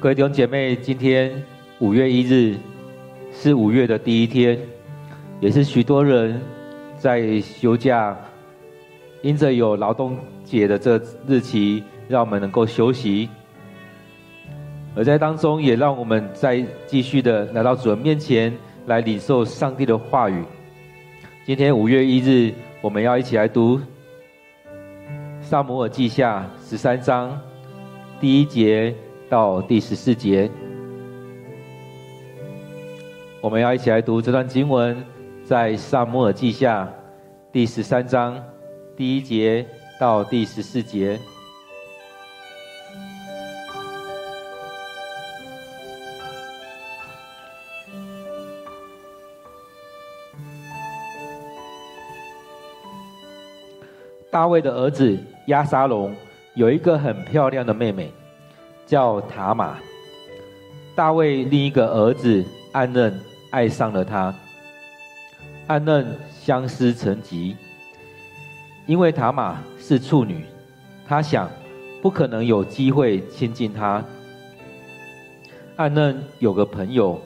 各位弟兄姐妹，今天五月一日是五月的第一天，也是许多人在休假，因着有劳动节的这日期，让我们能够休息。而在当中，也让我们再继续的来到主人面前来领受上帝的话语。今天五月一日，我们要一起来读《撒母耳记下》十三章第一节到第十四节。我们要一起来读这段经文，在《撒母耳记下》第十三章第一节到第十四节。大卫的儿子押沙龙有一个很漂亮的妹妹，叫塔玛。大卫另一个儿子暗嫩爱上了她，暗嫩相思成疾，因为塔玛是处女，他想不可能有机会亲近她。暗嫩有个朋友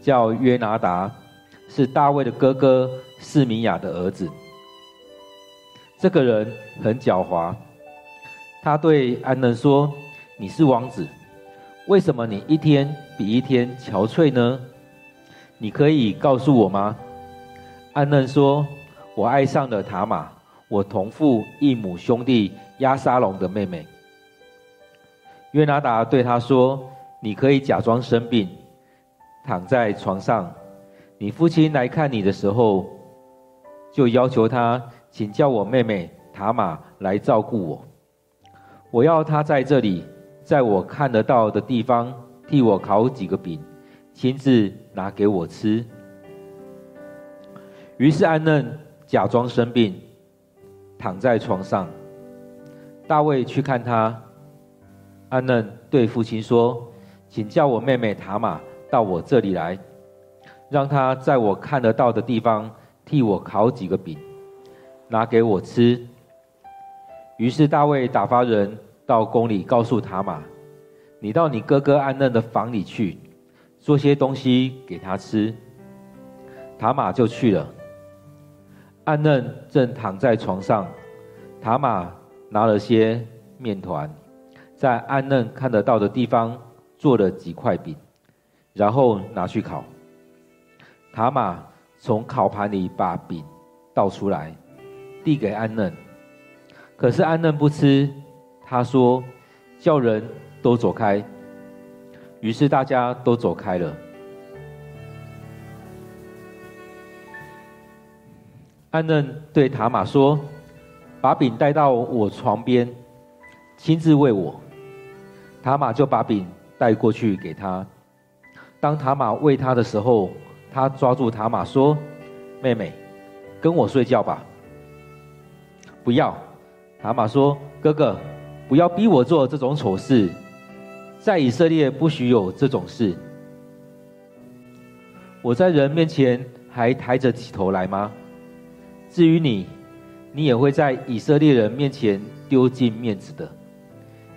叫约拿达，是大卫的哥哥示米亚的儿子。这个人很狡猾，他对安嫩说：“你是王子，为什么你一天比一天憔悴呢？你可以告诉我吗？”安嫩说：“我爱上了塔玛，我同父异母兄弟亚沙龙的妹妹。”约拿达对他说：“你可以假装生病，躺在床上，你父亲来看你的时候，就要求他。”请叫我妹妹塔玛来照顾我。我要她在这里，在我看得到的地方替我烤几个饼，亲自拿给我吃。于是安嫩假装生病，躺在床上。大卫去看他，安嫩对父亲说：“请叫我妹妹塔玛到我这里来，让她在我看得到的地方替我烤几个饼。”拿给我吃。于是大卫打发人到宫里告诉塔玛：“你到你哥哥安嫩的房里去，做些东西给他吃。”塔玛就去了。安嫩正躺在床上，塔玛拿了些面团，在安嫩看得到的地方做了几块饼，然后拿去烤。塔玛从烤盘里把饼倒出来。递给安嫩，可是安嫩不吃。他说：“叫人都走开。”于是大家都走开了。安嫩对塔玛说：“把饼带到我床边，亲自喂我。”塔玛就把饼带过去给他。当塔玛喂他的时候，他抓住塔玛说：“妹妹，跟我睡觉吧。”不要，塔玛说：“哥哥，不要逼我做这种丑事，在以色列不许有这种事。我在人面前还抬得起头来吗？至于你，你也会在以色列人面前丢尽面子的。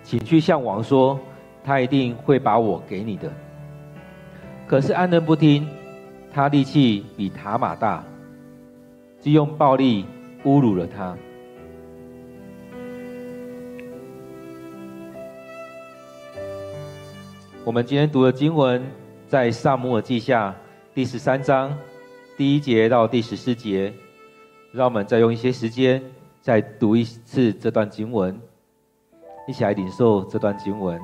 请去向王说，他一定会把我给你的。”可是安嫩不听，他力气比塔玛大，就用暴力侮辱了他。我们今天读的经文在《撒母耳记下》第十三章第一节到第十四节，让我们再用一些时间再读一次这段经文，一起来领受这段经文。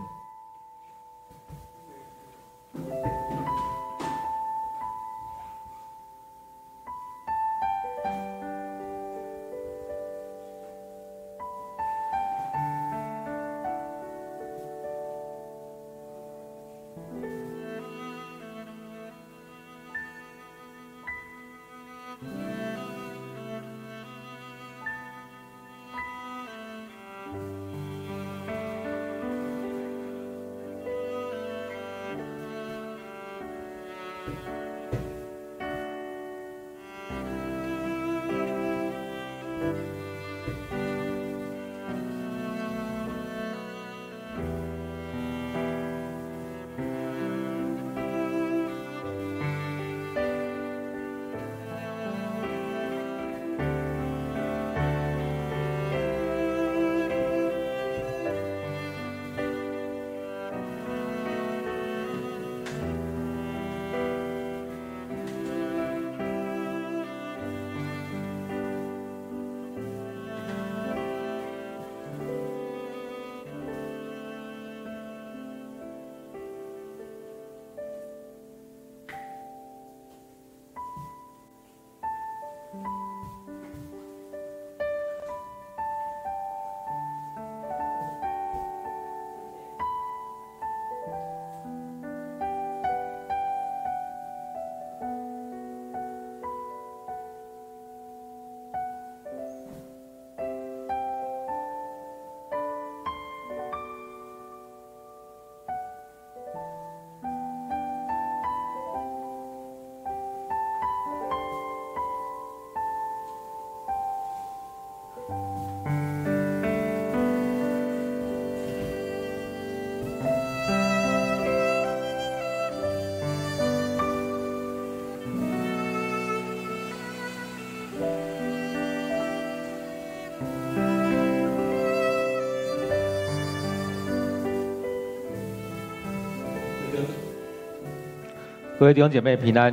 各位弟兄姐妹平安。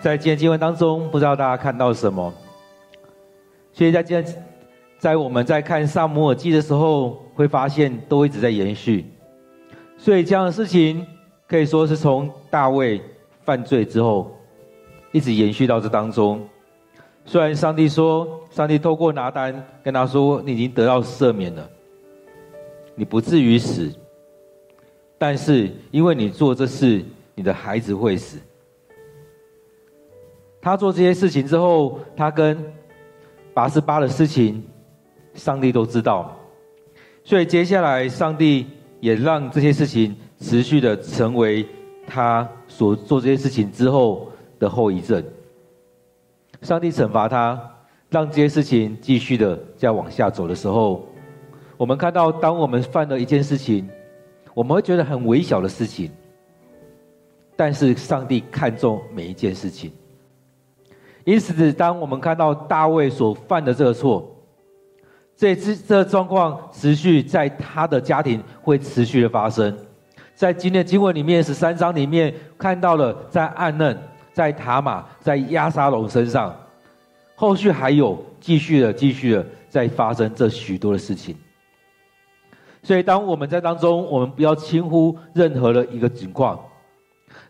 在今天经文当中，不知道大家看到什么？所以在今天，在我们在看撒母耳记的时候，会发现都一直在延续。所以这样的事情可以说是从大卫犯罪之后，一直延续到这当中。虽然上帝说，上帝透过拿单跟他说：“你已经得到赦免了，你不至于死。”但是因为你做这事，你的孩子会死。他做这些事情之后，他跟八十八的事情，上帝都知道。所以接下来，上帝也让这些事情持续的成为他所做这些事情之后的后遗症。上帝惩罚他，让这些事情继续的再往下走的时候，我们看到，当我们犯了一件事情，我们会觉得很微小的事情。但是上帝看重每一件事情，因此，当我们看到大卫所犯的这个错，这这这状况持续在他的家庭会持续的发生，在今天经文里面十三章里面看到了，在暗嫩、在塔玛、在押沙龙身上，后续还有继续的、继续的在发生这许多的事情。所以，当我们在当中，我们不要轻忽任何的一个情况。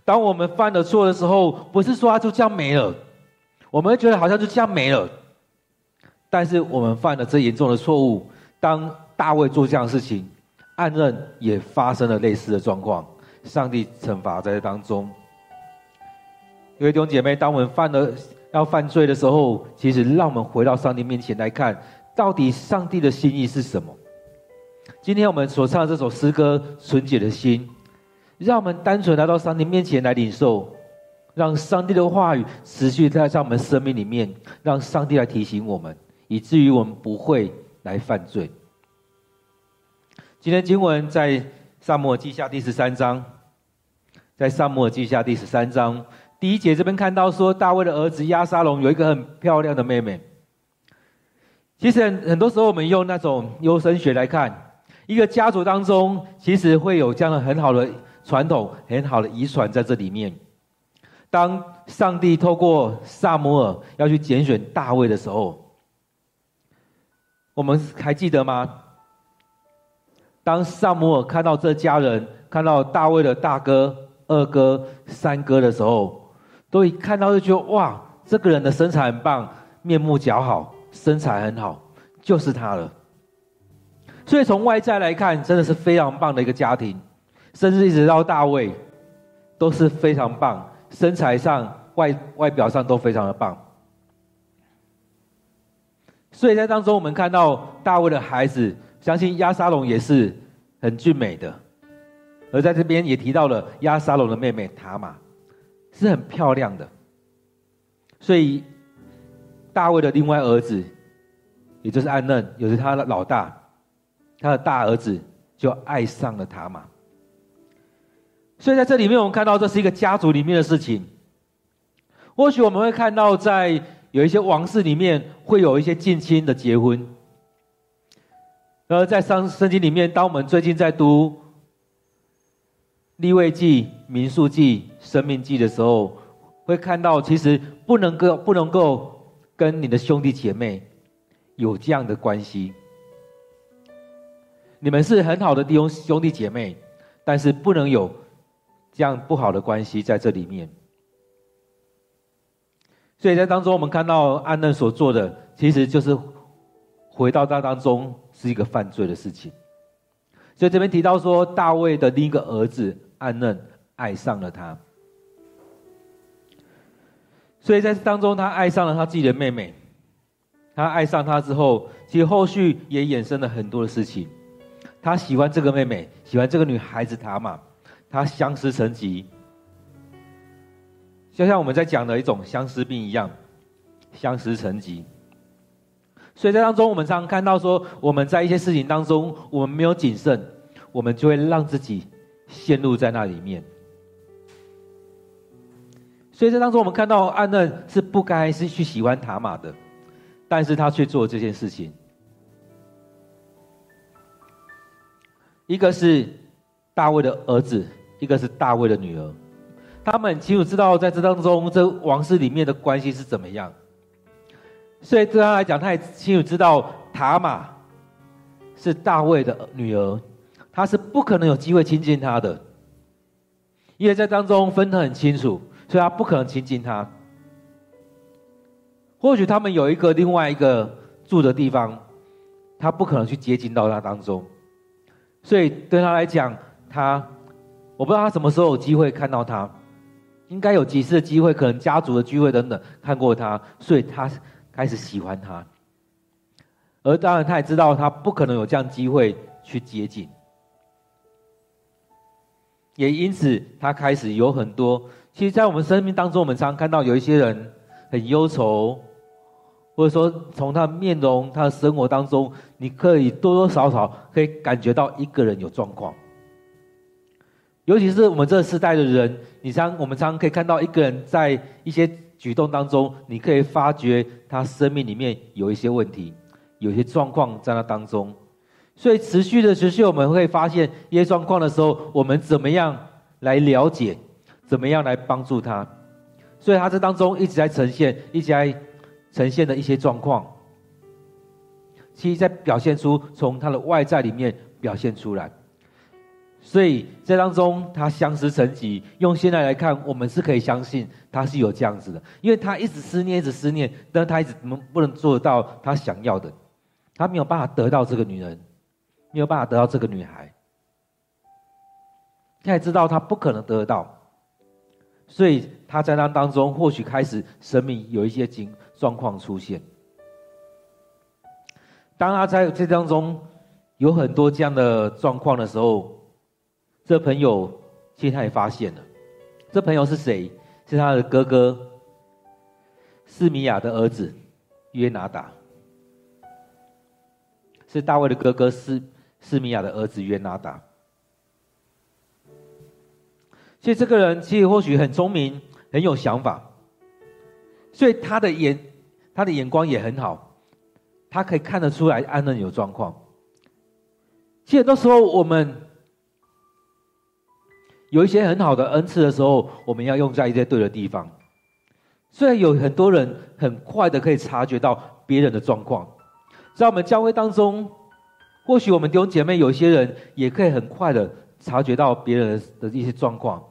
当我们犯了错的时候，不是说他就这样没了，我们觉得好像就这样没了。但是我们犯了这严重的错误，当大卫做这样的事情，暗嫩也发生了类似的状况，上帝惩罚在这当中。各位弟兄姐妹，当我们犯了要犯罪的时候，其实让我们回到上帝面前来看，到底上帝的心意是什么？今天我们所唱这首诗歌《纯洁的心》。让我们单纯来到上帝面前来领受，让上帝的话语持续在在我们生命里面，让上帝来提醒我们，以至于我们不会来犯罪。今天经文在撒母耳记下第十三章，在撒母耳记下第十三章第一节这边看到说，大卫的儿子押沙龙有一个很漂亮的妹妹。其实很很多时候我们用那种优生学来看，一个家族当中其实会有这样的很好的。传统很好的遗传在这里面。当上帝透过撒母耳要去拣选大卫的时候，我们还记得吗？当撒母耳看到这家人，看到大卫的大哥、二哥、三哥的时候，都一看到就觉得哇，这个人的身材很棒，面目姣好，身材很好，就是他了。所以从外在来看，真的是非常棒的一个家庭。甚至一直到大卫，都是非常棒，身材上、外外表上都非常的棒。所以在当中，我们看到大卫的孩子，相信亚沙龙也是很俊美的。而在这边也提到了亚沙龙的妹妹塔玛，是很漂亮的。所以大卫的另外儿子，也就是暗嫩，也是他的老大，他的大儿子就爱上了塔玛。所以在这里面，我们看到这是一个家族里面的事情。或许我们会看到，在有一些王室里面，会有一些近亲的结婚。而在圣圣经里面，当我们最近在读利未记、民数记、生命记的时候，会看到其实不能够不能够跟你的兄弟姐妹有这样的关系。你们是很好的弟兄兄弟姐妹，但是不能有。这样不好的关系在这里面，所以在当中，我们看到暗嫩所做的，其实就是回到那当中是一个犯罪的事情。所以这边提到说，大卫的另一个儿子暗嫩爱上了他，所以在当中，他爱上了他自己的妹妹。他爱上他之后，其实后续也衍生了很多的事情。他喜欢这个妹妹，喜欢这个女孩子塔玛。他相思成疾，就像我们在讲的一种相思病一样，相思成疾。所以在当中，我们常常看到说，我们在一些事情当中，我们没有谨慎，我们就会让自己陷入在那里面。所以在当中，我们看到安嫩是不该是去喜欢塔玛的，但是他却做这件事情。一个是大卫的儿子。一个是大卫的女儿，他们很清楚知道在这当中，这王室里面的关系是怎么样。所以对他来讲，他也清楚知道塔玛是大卫的女儿，他是不可能有机会亲近他的，因为在当中分得很清楚，所以他不可能亲近他。或许他们有一个另外一个住的地方，他不可能去接近到他当中，所以对他来讲，他我不知道他什么时候有机会看到他，应该有几次的机会，可能家族的聚会等等看过他，所以他开始喜欢他。而当然，他也知道他不可能有这样机会去接近，也因此他开始有很多。其实，在我们生命当中，我们常看到有一些人很忧愁。或者说，从他的面容、他的生活当中，你可以多多少少可以感觉到一个人有状况。尤其是我们这个时代的人，你常我们常常可以看到一个人在一些举动当中，你可以发觉他生命里面有一些问题，有一些状况在那当中。所以持续的持续，我们会发现一些状况的时候，我们怎么样来了解，怎么样来帮助他。所以他这当中一直在呈现，一直在。呈现的一些状况，其实在表现出从他的外在里面表现出来，所以这当中他相思成疾。用现在来看，我们是可以相信他是有这样子的，因为他一直思念，一直思念，但他一直能不能做到他想要的，他没有办法得到这个女人，没有办法得到这个女孩，他也知道他不可能得得到，所以他在那当中或许开始生命有一些经。状况出现，当他在这当中有很多这样的状况的时候，这朋友其实他也发现了，这朋友是谁？是他的哥哥示米亚的儿子约拿达，是大卫的哥哥示示米亚的儿子约拿达。所以这个人其实或许很聪明，很有想法。所以他的眼，他的眼光也很好，他可以看得出来安嫩有状况。其实很多时候我们有一些很好的恩赐的时候，我们要用在一些对的地方。虽然有很多人很快的可以察觉到别人的状况，在我们教会当中，或许我们弟兄姐妹有一些人也可以很快的察觉到别人的一些状况。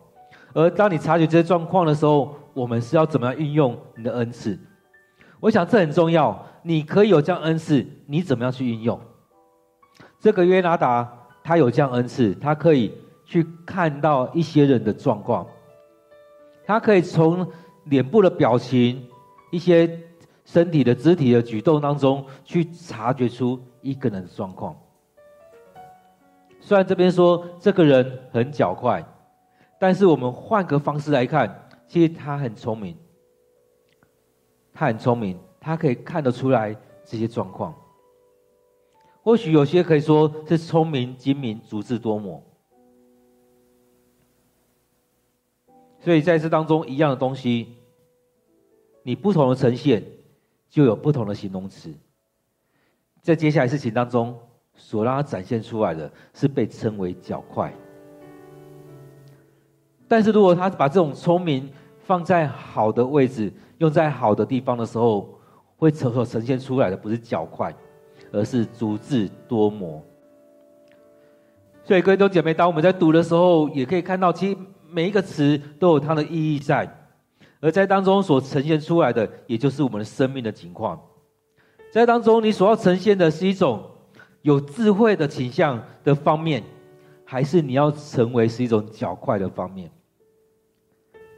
而当你察觉这些状况的时候，我们是要怎么样运用你的恩赐？我想这很重要。你可以有这样恩赐，你怎么样去运用？这个约拿达他有这样恩赐，他可以去看到一些人的状况，他可以从脸部的表情、一些身体的肢体的举动当中去察觉出一个人的状况。虽然这边说这个人很狡猾，但是我们换个方式来看。其实他很聪明，他很聪明，他可以看得出来这些状况。或许有些可以说是聪明、精明、足智多谋。所以在这当中，一样的东西，你不同的呈现，就有不同的形容词。在接下来事情当中，所让他展现出来的是被称为狡猾。但是如果他把这种聪明放在好的位置，用在好的地方的时候，会呈所呈现出来的不是狡猾，而是足智多谋。所以各位弟兄姐妹，当我们在读的时候，也可以看到，其实每一个词都有它的意义在，而在当中所呈现出来的，也就是我们的生命的情况。在当中，你所要呈现的是一种有智慧的倾向的方面，还是你要成为是一种较快的方面？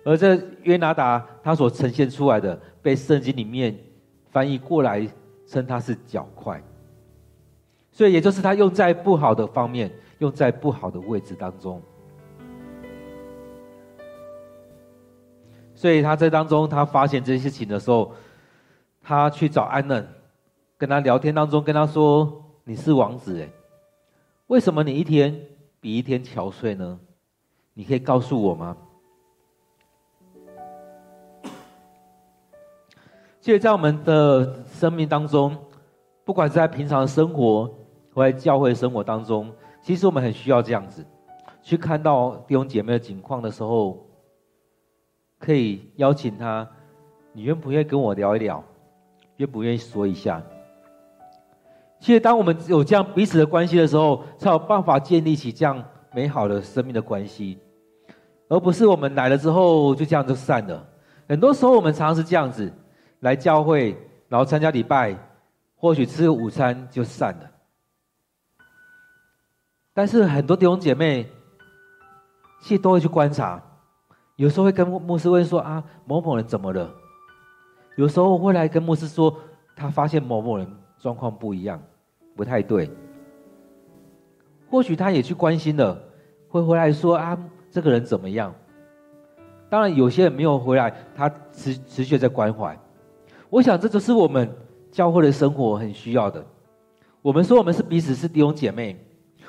而这约拿达他所呈现出来的，被圣经里面翻译过来称他是较快，所以也就是他用在不好的方面，用在不好的位置当中。所以他在当中，他发现这些事情的时候，他去找安嫩，跟他聊天当中跟他说：“你是王子诶，为什么你一天比一天憔悴呢？你可以告诉我吗？”其实，在我们的生命当中，不管是在平常的生活，或在教会生活当中，其实我们很需要这样子，去看到弟兄姐妹的情况的时候，可以邀请他，你愿不愿意跟我聊一聊？愿不愿意说一下？其实，当我们有这样彼此的关系的时候，才有办法建立起这样美好的生命的关系，而不是我们来了之后就这样就散了。很多时候，我们常常是这样子来教会，然后参加礼拜，或许吃个午餐就散了。但是很多弟兄姐妹，其实都会去观察，有时候会跟牧师问说：“啊，某某人怎么了？”有时候会来跟牧师说，他发现某某人状况不一样，不太对。或许他也去关心了，会回来说：“啊，这个人怎么样？”当然，有些人没有回来，他持持续在关怀。我想，这就是我们教会的生活很需要的。我们说我们是彼此是弟兄姐妹。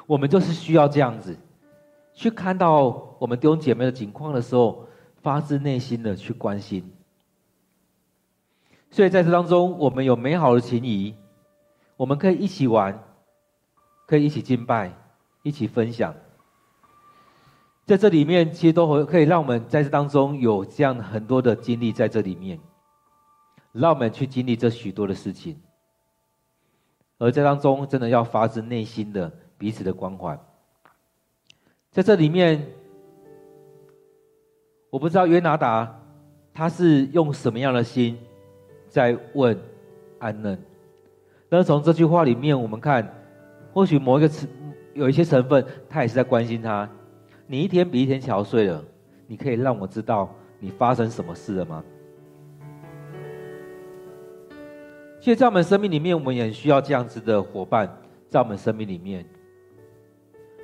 我们就是需要这样子，去看到我们弟兄姐妹的情况的时候，发自内心的去关心。所以在这当中，我们有美好的情谊，我们可以一起玩，可以一起敬拜，一起分享。在这里面，其实都会可以让我们在这当中有这样很多的经历在这里面，让我们去经历这许多的事情。而在当中，真的要发自内心的。彼此的关怀，在这里面，我不知道约拿达他是用什么样的心在问安嫩。但是从这句话里面，我们看，或许某一个词有一些成分，他也是在关心他。你一天比一天憔悴了，你可以让我知道你发生什么事了吗？其实，在我们生命里面，我们也需要这样子的伙伴，在我们生命里面。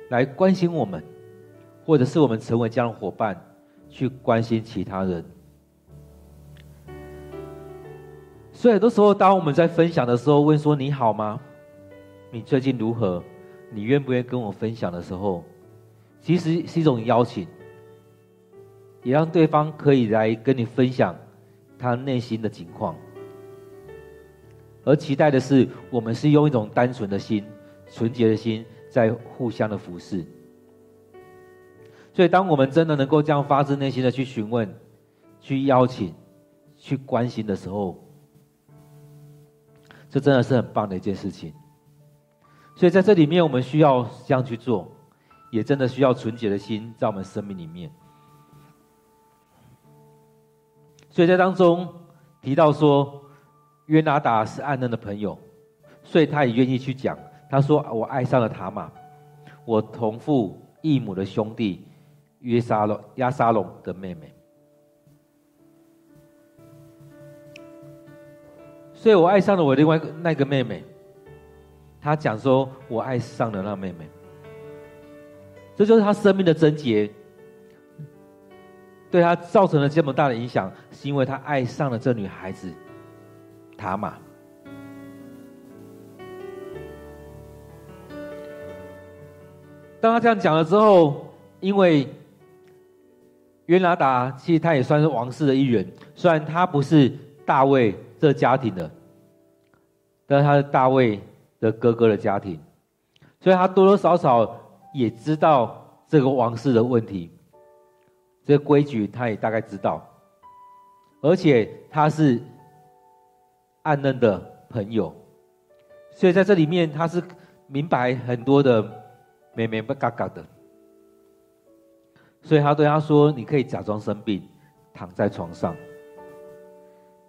来关心我们，或者是我们成为这样的伙伴，去关心其他人。所以很多时候，当我们在分享的时候，问说“你好吗？你最近如何？你愿不愿意跟我分享”的时候，其实是一种邀请，也让对方可以来跟你分享他内心的情况。而期待的是，我们是用一种单纯的心、纯洁的心。在互相的服侍，所以当我们真的能够这样发自内心的去询问、去邀请、去关心的时候，这真的是很棒的一件事情。所以在这里面，我们需要这样去做，也真的需要纯洁的心在我们生命里面。所以在当中提到说，约拿达是安嫩的朋友，所以他也愿意去讲。他说：“我爱上了塔玛，我同父异母的兄弟约沙龙、亚沙龙的妹妹。所以我爱上了我另外那个妹妹。他讲说，我爱上了那妹妹，这就是他生命的症结，对他造成了这么大的影响，是因为他爱上了这女孩子塔玛。”当他这样讲了之后，因为约拿达其实他也算是王室的一员，虽然他不是大卫这家庭的，但是他是大卫的哥哥的家庭，所以他多多少少也知道这个王室的问题，这个规矩他也大概知道，而且他是安嫩的朋友，所以在这里面他是明白很多的。妹妹不嘎嘎的，所以他对他说：“你可以假装生病，躺在床上。”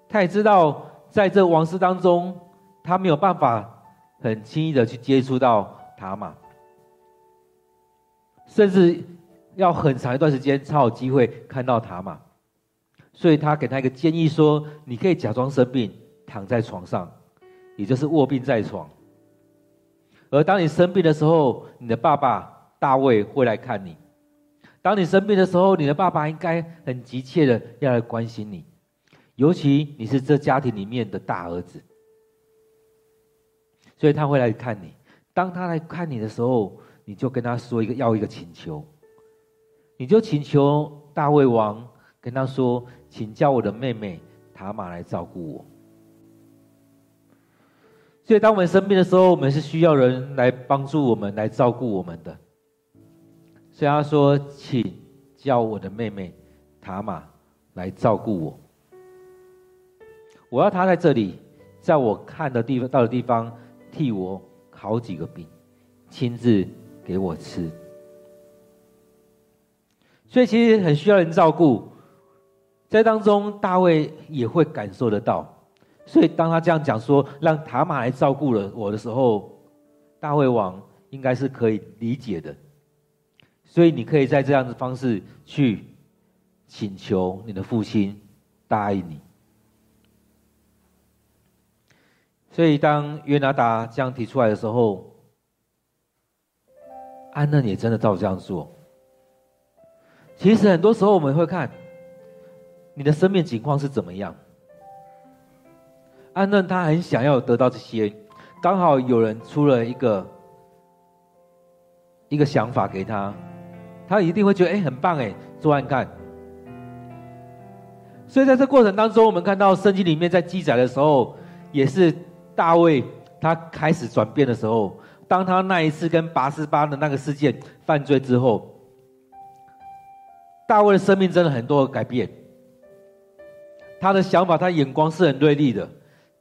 他也知道，在这王室当中，他没有办法很轻易的去接触到塔玛，甚至要很长一段时间才有机会看到塔玛。所以他给他一个建议说：“你可以假装生病，躺在床上，也就是卧病在床。”而当你生病的时候，你的爸爸大卫会来看你。当你生病的时候，你的爸爸应该很急切的要来关心你，尤其你是这家庭里面的大儿子，所以他会来看你。当他来看你的时候，你就跟他说一个要一个请求，你就请求大卫王跟他说，请叫我的妹妹塔玛来照顾我。所以，当我们生病的时候，我们是需要人来帮助我们、来照顾我们的。所以他说：“请叫我的妹妹塔玛来照顾我。我要她在这里，在我看的地方到的地方，替我烤几个饼，亲自给我吃。所以其实很需要人照顾，在当中大卫也会感受得到。所以当他这样讲说，让塔玛来照顾了我的时候，大卫王应该是可以理解的。所以你可以在这样的方式去请求你的父亲答应你。所以当约拿达这样提出来的时候，安嫩也真的照这样做。其实很多时候我们会看你的生命情况是怎么样。安嫩他很想要得到这些，刚好有人出了一个一个想法给他，他一定会觉得哎，很棒哎，做案看。所以在这过程当中，我们看到圣经里面在记载的时候，也是大卫他开始转变的时候，当他那一次跟拔示巴的那个事件犯罪之后。大卫的生命真的很多改变，他的想法，他眼光是很锐利的，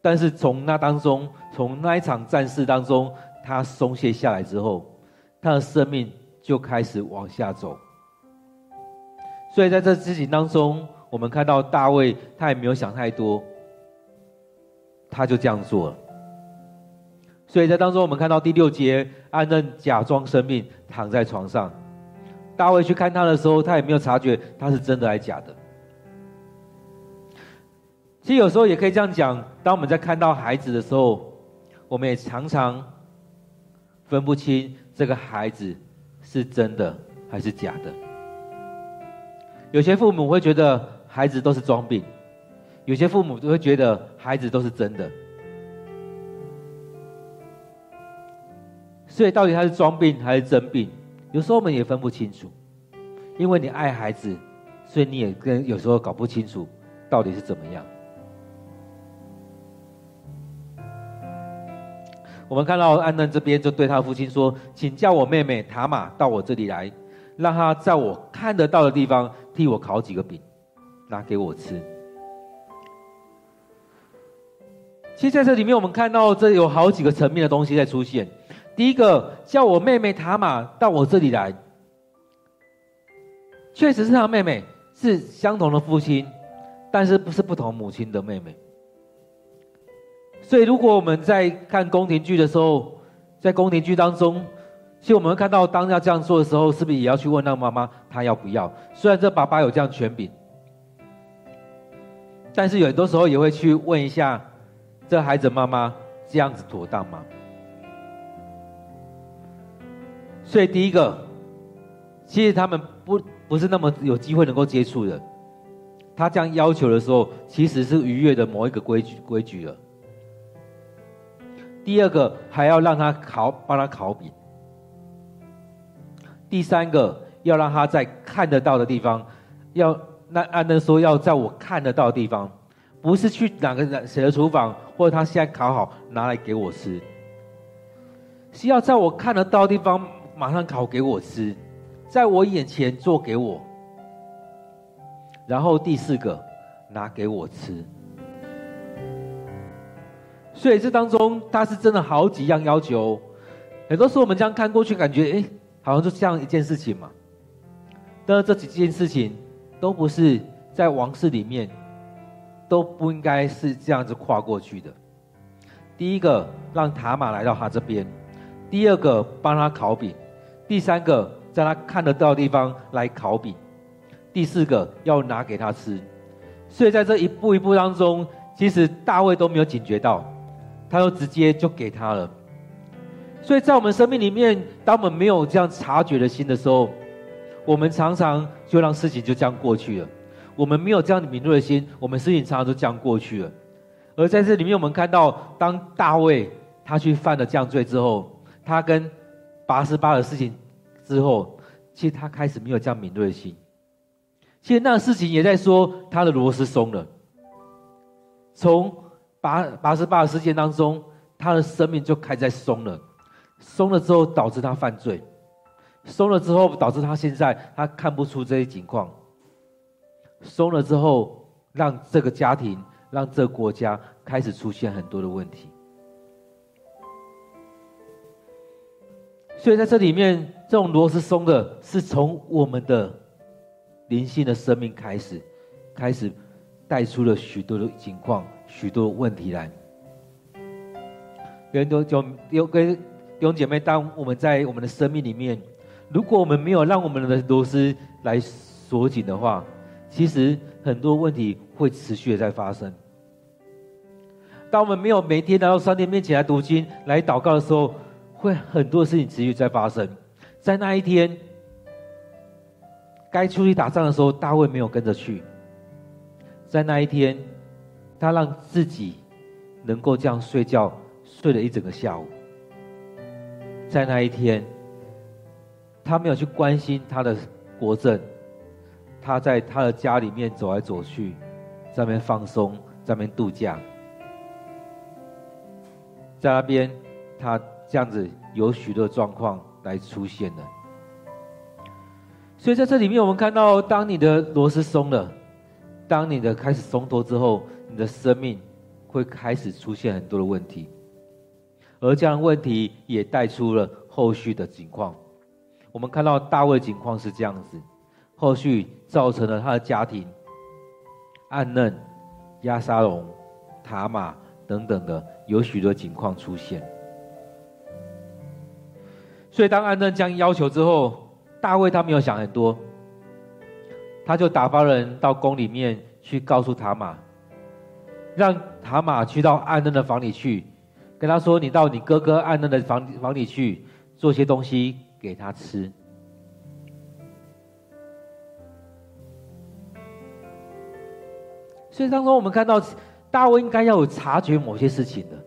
但是从那当中，从那一场战事当中，他松懈下来之后，他的生命就开始往下走。所以在这事情当中，我们看到大卫他也没有想太多，他就这样做了。所以在当中，我们看到第六节，安嫩假装生病，躺在床上。大卫去看他的时候，他也没有察觉他是真的还是假的。其实有时候也可以这样讲：当我们在看到孩子的时候，我们也常常分不清这个孩子是真的还是假的。有些父母会觉得孩子都是装病，有些父母都会觉得孩子都是真的。所以，到底他是装病还是真病？有时候我们也分不清楚，因为你爱孩子，所以你也跟有时候搞不清楚到底是怎么样。我们看到安嫩这边就对他父亲说：“请叫我妹妹塔玛到我这里来，让她在我看得到的地方替我烤几个饼，拿给我吃。”其实在这里面，我们看到这有好几个层面的东西在出现。第一个叫我妹妹塔玛到我这里来，确实是他妹妹，是相同的父亲，但是不是不同母亲的妹妹。所以，如果我们在看宫廷剧的时候，在宫廷剧当中，其实我们会看到，当要这样做的时候，是不是也要去问那个妈妈，她要不要？虽然这爸爸有这样权柄，但是有很多时候也会去问一下，这孩子妈妈这样子妥当吗？所以第一个，其实他们不不是那么有机会能够接触的。他这样要求的时候，其实是逾越的某一个规矩规矩了。第二个，还要让他烤，帮他烤饼。第三个，要让他在看得到的地方，要那安嫩说要在我看得到的地方，不是去哪个谁的厨房，或者他现在烤好拿来给我吃，是要在我看得到的地方。马上烤给我吃，在我眼前做给我，然后第四个拿给我吃。所以这当中他是真的好几样要求，很多时候我们这样看过去，感觉哎，好像就这样一件事情嘛。但是这几件事情都不是在王室里面，都不应该是这样子跨过去的。第一个让塔玛来到他这边，第二个帮他烤饼。第三个，在他看得到的地方来烤饼；第四个，要拿给他吃。所以在这一步一步当中，其实大卫都没有警觉到，他就直接就给他了。所以在我们生命里面，当我们没有这样察觉的心的时候，我们常常就让事情就这样过去了。我们没有这样的敏锐的心，我们事情常常都这样过去了。而在这里面，我们看到，当大卫他去犯了这样罪之后，他跟拔示巴的事情之后，其实他开始没有这样敏锐的心。其实那事情也在说他的螺丝松了。从八八十八事件当中，他的生命就开始在松了。松了之后导致他犯罪，松了之后导致他现在他看不出这些情况。松了之后，让这个家庭，让这个国家开始出现很多的问题。所以在这里面，这种螺丝松的是从我们的灵性的生命开始，开始带出了许多的情况、许多问题来。有很多就有跟弟兄姐妹，当我们在我们的生命里面，如果我们没有让我们的螺丝来锁紧的话，其实很多问题会持续的在发生。当我们没有每天来到上帝面前来读经、来祷告的时候，会很多事情持续在发生。在那一天，该出去打仗的时候，大卫没有跟着去。在那一天，他让自己能够这样睡觉，睡了一整个下午。在那一天，他没有去关心他的国政，他在他的家里面走来走去，在那边放松，在那边度假，在那边他。这样子有许多状况来出现的，所以在这里面，我们看到，当你的螺丝松了，当你的开始松脱之后，你的生命会开始出现很多的问题，而这样的问题也带出了后续的情况。我们看到大卫的情况是这样子，后续造成了他的家庭、暗嫩、押沙龙、塔玛等等的有许多情况出现。所以，当暗嫩将要求之后，大卫他没有想很多，他就打发人到宫里面去告诉塔玛，让塔玛去到暗嫩的房里去，跟他说：“你到你哥哥暗嫩的房房里去，做些东西给他吃。”所以当中我们看到，大卫应该要有察觉某些事情的，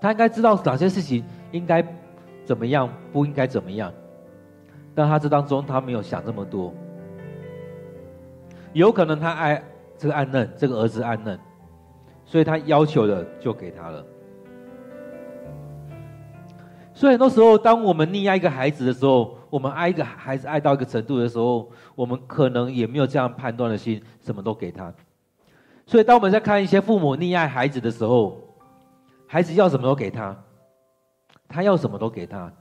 他应该知道哪些事情应该。怎么样不应该怎么样？但他这当中他没有想这么多，有可能他爱这个暗嫩，这个儿子暗嫩，所以他要求的就给他了。所以很多时候，当我们溺爱一个孩子的时候，我们爱一个孩子爱到一个程度的时候，我们可能也没有这样判断的心，什么都给他。所以当我们在看一些父母溺爱孩子的时候，孩子要什么都给他。他要什么都给他，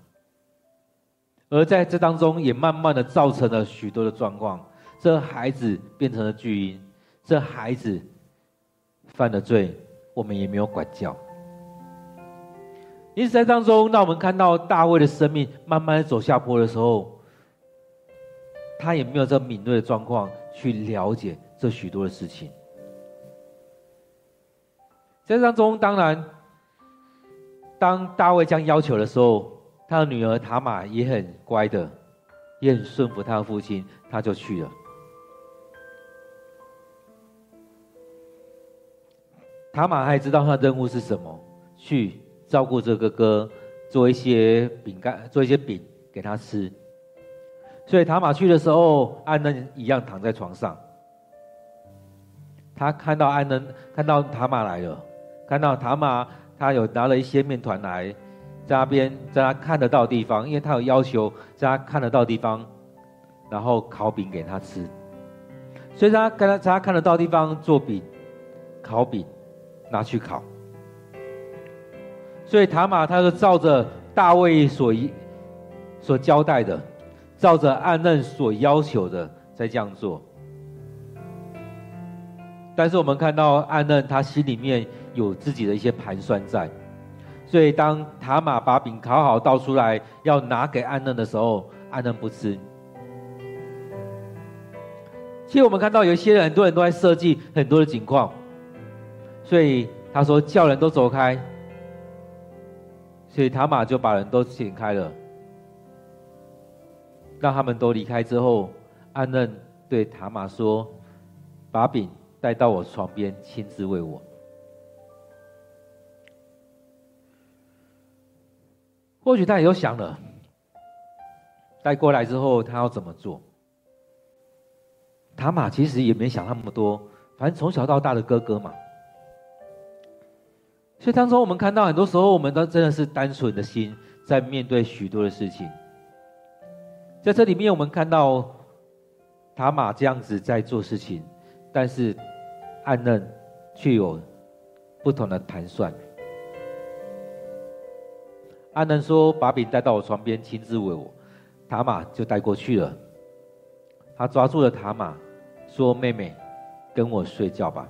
而在这当中也慢慢的造成了许多的状况。这孩子变成了巨婴，这孩子犯了罪，我们也没有管教。因此在当中，当我们看到大卫的生命慢慢走下坡的时候，他也没有这敏锐的状况去了解这许多的事情。在当中，当然。当大卫将要求的时候，他的女儿塔玛也很乖的，也很顺服他的父亲，他就去了。塔玛还知道他的任务是什么，去照顾这个哥，做一些饼干，做一些饼给他吃。所以塔玛去的时候，暗嫩一样躺在床上。他看到暗嫩，看到塔玛来了，看到塔玛。他有拿了一些面团来，在那边，在他看得到的地方，因为他有要求，在他看得到的地方，然后烤饼给他吃。所以他跟他在他看得到地方做饼、烤饼，拿去烤。所以塔玛他就照着大卫所所交代的，照着暗嫩所要求的，在这样做。但是我们看到暗嫩他心里面。有自己的一些盘算在，所以当塔玛把饼烤好倒出来要拿给暗嫩的时候，暗嫩不吃。其实我们看到有一些人，很多人都在设计很多的情况，所以他说叫人都走开，所以塔玛就把人都请开了，让他们都离开之后，安嫩对塔玛说：“把饼带到我床边，亲自喂我。”或许他也有想了，带过来之后他要怎么做？塔玛其实也没想那么多，反正从小到大的哥哥嘛。所以当中我们看到，很多时候我们都真的是单纯的心在面对许多的事情。在这里面，我们看到塔玛这样子在做事情，但是暗嫩却有不同的盘算。暗嫩说：“把饼带到我床边，亲自喂我。”塔玛就带过去了。他抓住了塔玛，说：“妹妹，跟我睡觉吧。”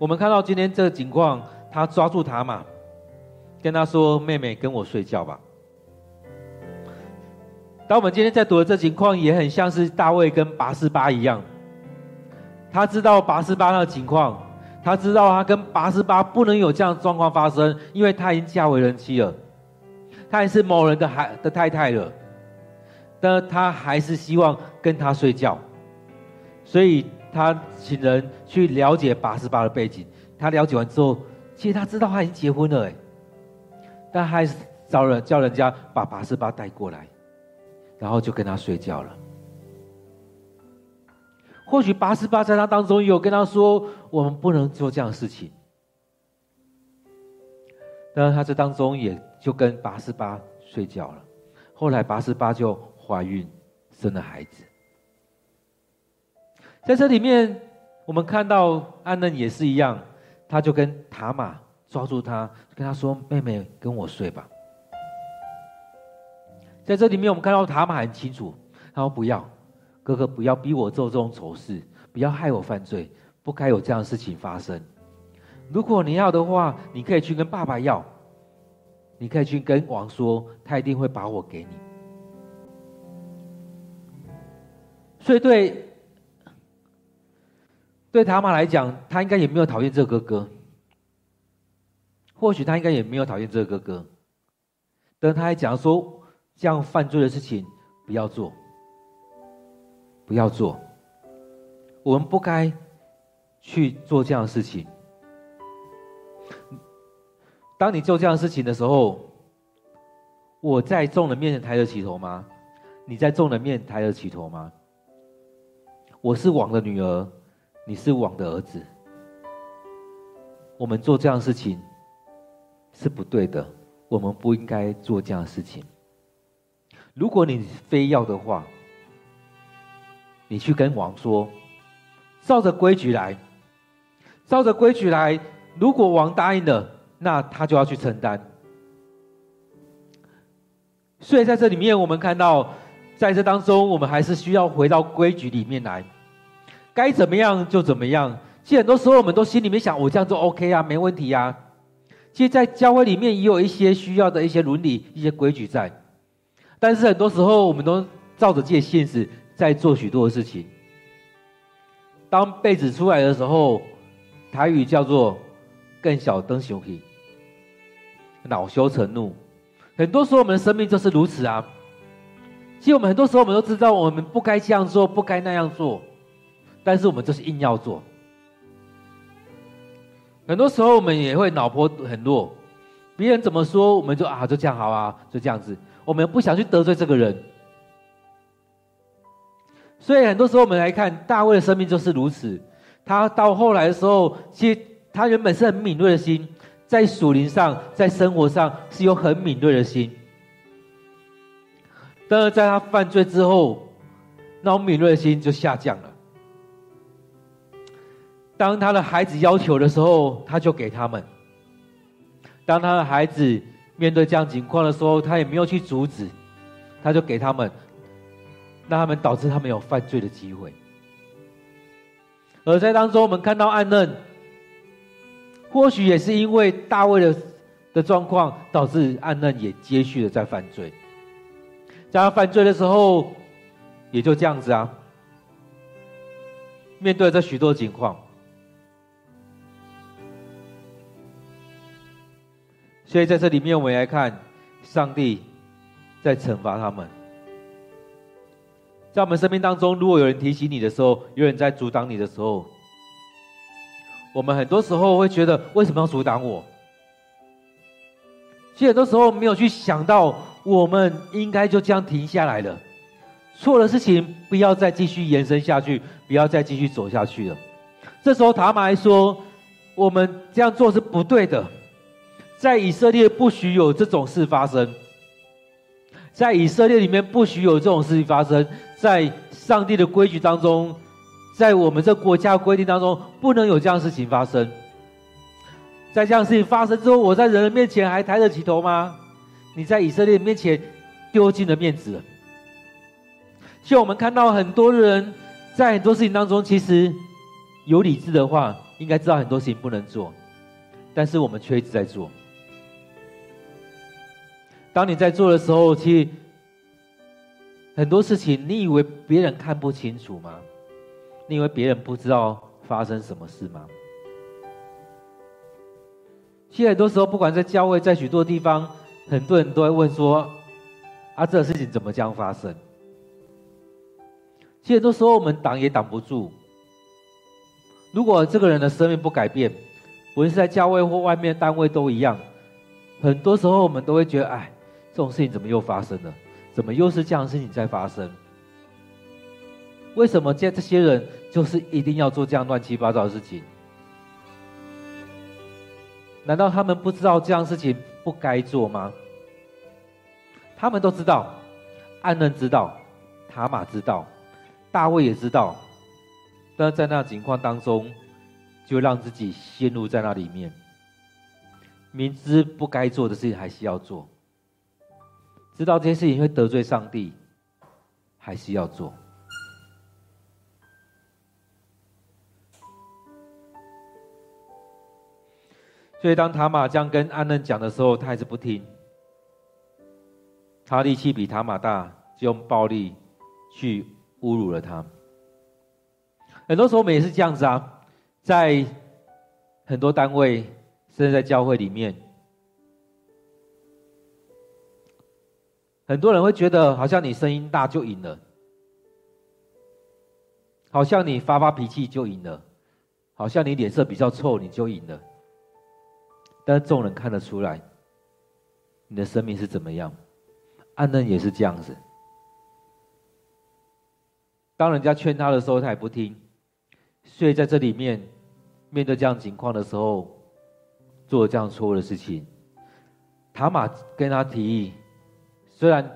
我们看到今天这个情况，他抓住他嘛，跟他说：“妹妹，跟我睡觉吧。”当我们今天在读的这情况，也很像是大卫跟拔示巴一样。他知道拔示巴那个情况，他知道他跟拔示巴不能有这样的状况发生，因为他已经嫁为人妻了，他也是某人的孩的太太了。但他还是希望跟他睡觉，所以他请人去了解八十八的背景。他了解完之后，其实他知道他已经结婚了，哎，但还是找人叫人家把八十八带过来，然后就跟他睡觉了。或许八十八在他当中有跟他说：“我们不能做这样的事情。”但是他这当中也就跟八十八睡觉了。后来八十八就。怀孕生了孩子，在这里面，我们看到安嫩也是一样，他就跟塔玛抓住他，跟他说：“妹妹，跟我睡吧。”在这里面，我们看到塔玛很清楚，他说：“不要，哥哥，不要逼我做这种丑事，不要害我犯罪，不该有这样的事情发生。如果你要的话，你可以去跟爸爸要，你可以去跟王说，他一定会把我给你。”所以对对塔玛来讲，他应该也没有讨厌这个哥哥。或许他应该也没有讨厌这个哥哥，但他还讲说，这样犯罪的事情不要做，不要做。我们不该去做这样的事情。当你做这样的事情的时候，我在众人面前抬得起头吗？你在众人面前抬得起头吗？我是王的女儿，你是王的儿子。我们做这样的事情是不对的，我们不应该做这样的事情。如果你非要的话，你去跟王说，照着规矩来，照着规矩来。如果王答应了，那他就要去承担。所以在这里面，我们看到。在这当中，我们还是需要回到规矩里面来，该怎么样就怎么样。其实很多时候，我们都心里面想，我这样做 OK 啊，没问题啊。其实，在教会里面也有一些需要的一些伦理、一些规矩在，但是很多时候，我们都照着这些现实在做许多的事情。当被子出来的时候，台语叫做“更小灯熊皮”，恼羞成怒。很多时候，我们的生命就是如此啊。其实我们很多时候，我们都知道我们不该这样做，不该那样做，但是我们就是硬要做。很多时候我们也会脑波很弱，别人怎么说，我们就啊，就这样好啊，就这样子。我们不想去得罪这个人，所以很多时候我们来看大卫的生命就是如此。他到后来的时候，其实他原本是很敏锐的心，在属灵上，在生活上是有很敏锐的心。但是在他犯罪之后，那种敏锐的心就下降了。当他的孩子要求的时候，他就给他们；当他的孩子面对这样情况的时候，他也没有去阻止，他就给他们，让他们导致他们有犯罪的机会。而在当中，我们看到暗嫩，或许也是因为大卫的的状况，导致暗嫩也接续的在犯罪。在他犯罪的时候，也就这样子啊。面对这许多情况，所以在这里面，我们来看上帝在惩罚他们。在我们生命当中，如果有人提醒你的时候，有人在阻挡你的时候，我们很多时候会觉得，为什么要阻挡我？其实很多时候没有去想到。我们应该就这样停下来了，错的事情不要再继续延伸下去，不要再继续走下去了。这时候塔玛还说：“我们这样做是不对的，在以色列不许有这种事发生，在以色列里面不许有这种事情发生，在上帝的规矩当中，在我们这国家规定当中，不能有这样事情发生。在这样事情发生之后，我在人的面前还抬得起头吗？你在以色列面前丢尽了面子了。所以我们看到很多人在很多事情当中，其实有理智的话，应该知道很多事情不能做，但是我们却一直在做。当你在做的时候，其实很多事情，你以为别人看不清楚吗？你以为别人不知道发生什么事吗？其实很多时候，不管在教会，在许多地方，很多人都会问说：“啊，这个事情怎么这样发生？”其实很多时候，我们挡也挡不住。如果这个人的生命不改变，无论是在教会或外面单位都一样，很多时候我们都会觉得：“哎。”这种事情怎么又发生了？怎么又是这样的事情在发生？为什么这这些人就是一定要做这样乱七八糟的事情？难道他们不知道这样事情不该做吗？他们都知道，暗嫩知道，塔玛知道，大卫也知道，但在那情况当中，就让自己陷入在那里面，明知不该做的事情还是要做。知道这些事情会得罪上帝，还是要做。所以，当塔玛这样跟安嫩讲的时候，他还是不听。他力气比塔玛大，就用暴力去侮辱了他。很多时候，我们也是这样子啊，在很多单位，甚至在教会里面。很多人会觉得，好像你声音大就赢了，好像你发发脾气就赢了，好像你脸色比较臭你就赢了。但是众人看得出来，你的生命是怎么样？安嫩也是这样子。当人家劝他的时候，他也不听，所以在这里面面对这样情况的时候，做了这样错误的事情。塔玛跟他提议。虽然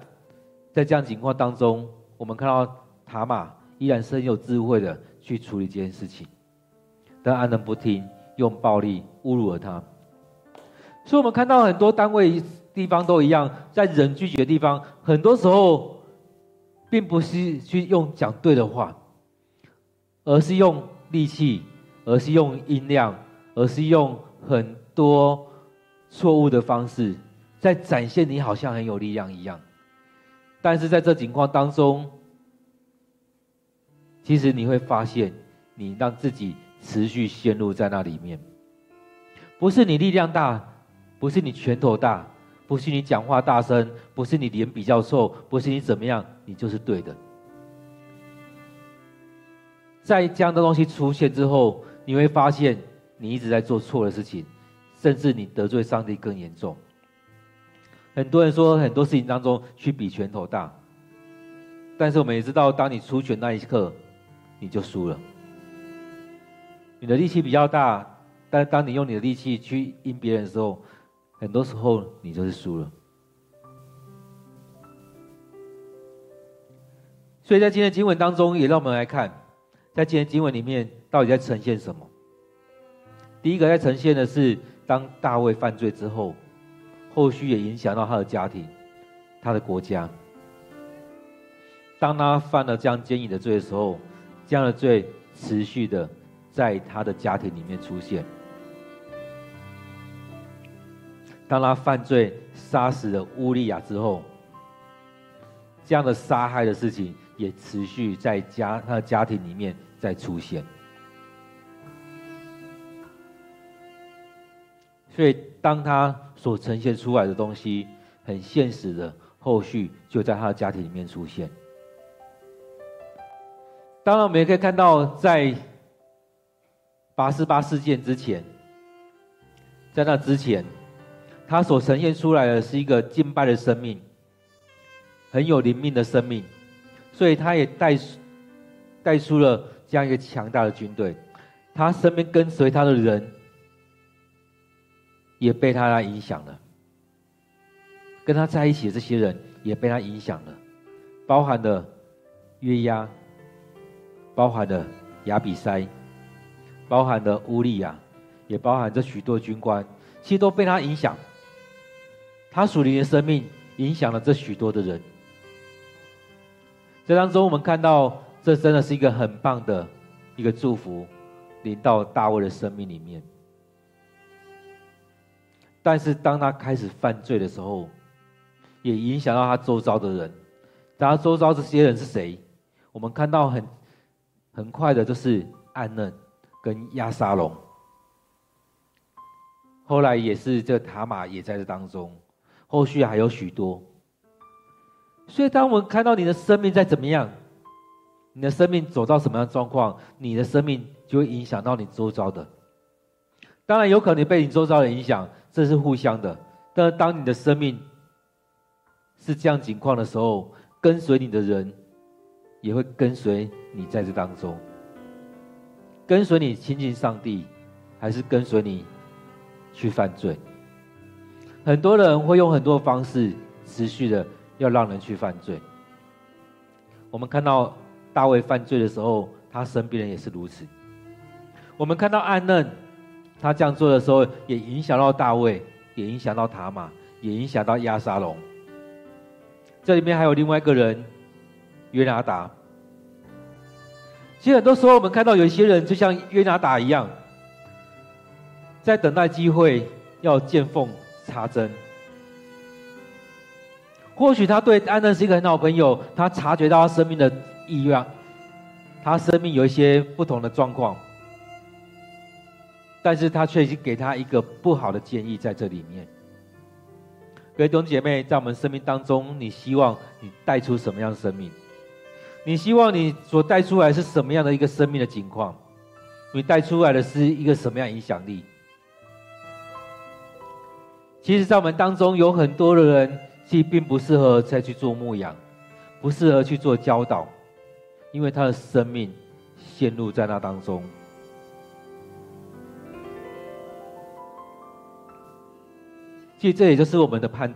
在这样情况当中，我们看到塔玛依然是很有智慧的去处理这件事情，但安能不听，用暴力侮辱了他。所以，我们看到很多单位地方都一样，在人聚集的地方，很多时候并不是去用讲对的话，而是用力气，而是用音量，而是用很多错误的方式。在展现你好像很有力量一样，但是在这情况当中，其实你会发现，你让自己持续陷入在那里面。不是你力量大，不是你拳头大，不是你讲话大声，不是你脸比较臭，不是你怎么样，你就是对的。在这样的东西出现之后，你会发现你一直在做错的事情，甚至你得罪上帝更严重。很多人说很多事情当中去比拳头大，但是我们也知道，当你出拳那一刻，你就输了。你的力气比较大，但当你用你的力气去赢别人的时候，很多时候你就是输了。所以在今天经文当中，也让我们来看，在今天经文里面到底在呈现什么？第一个在呈现的是，当大卫犯罪之后。后续也影响到他的家庭，他的国家。当他犯了这样奸淫的罪的时候，这样的罪持续的在他的家庭里面出现。当他犯罪杀死了乌利亚之后，这样的杀害的事情也持续在家他的家庭里面在出现。所以当他。所呈现出来的东西，很现实的，后续就在他的家庭里面出现。当然，我们也可以看到，在八四八事件之前，在那之前，他所呈现出来的是一个敬拜的生命，很有灵命的生命，所以他也带带出了这样一个强大的军队，他身边跟随他的人。也被他来影响了，跟他在一起的这些人也被他影响了，包含了约押，包含了亚比筛，包含了乌利亚，也包含着许多军官，其实都被他影响。他属灵的生命影响了这许多的人。这当中，我们看到，这真的是一个很棒的一个祝福，临到大卫的生命里面。但是，当他开始犯罪的时候，也影响到他周遭的人。他周遭这些人是谁？我们看到很很快的，就是暗嫩跟押沙龙。后来也是这塔玛也在这当中，后续还有许多。所以，当我们看到你的生命在怎么样，你的生命走到什么样的状况，你的生命就会影响到你周遭的。当然，有可能被你周遭的影响，这是互相的。但是，当你的生命是这样情况的时候，跟随你的人也会跟随你在这当中。跟随你亲近上帝，还是跟随你去犯罪？很多人会用很多方式持续的。要让人去犯罪。我们看到大卫犯罪的时候，他身边人也是如此。我们看到暗嫩，他这样做的时候，也影响到大卫，也影响到塔玛，也影响到亚沙龙。这里面还有另外一个人，约拿达。其实很多时候，我们看到有一些人，就像约拿达一样，在等待机会，要见缝插针。或许他对安嫩是一个很好朋友，他察觉到他生命的异样，他生命有一些不同的状况，但是他却已经给他一个不好的建议在这里面。各位弟兄姐妹，在我们生命当中，你希望你带出什么样的生命？你希望你所带出来是什么样的一个生命的情况？你带出来的是一个什么样影响力？其实，在我们当中有很多的人。其实并不适合再去做牧养，不适合去做教导，因为他的生命陷入在那当中。其实这也就是我们的判断。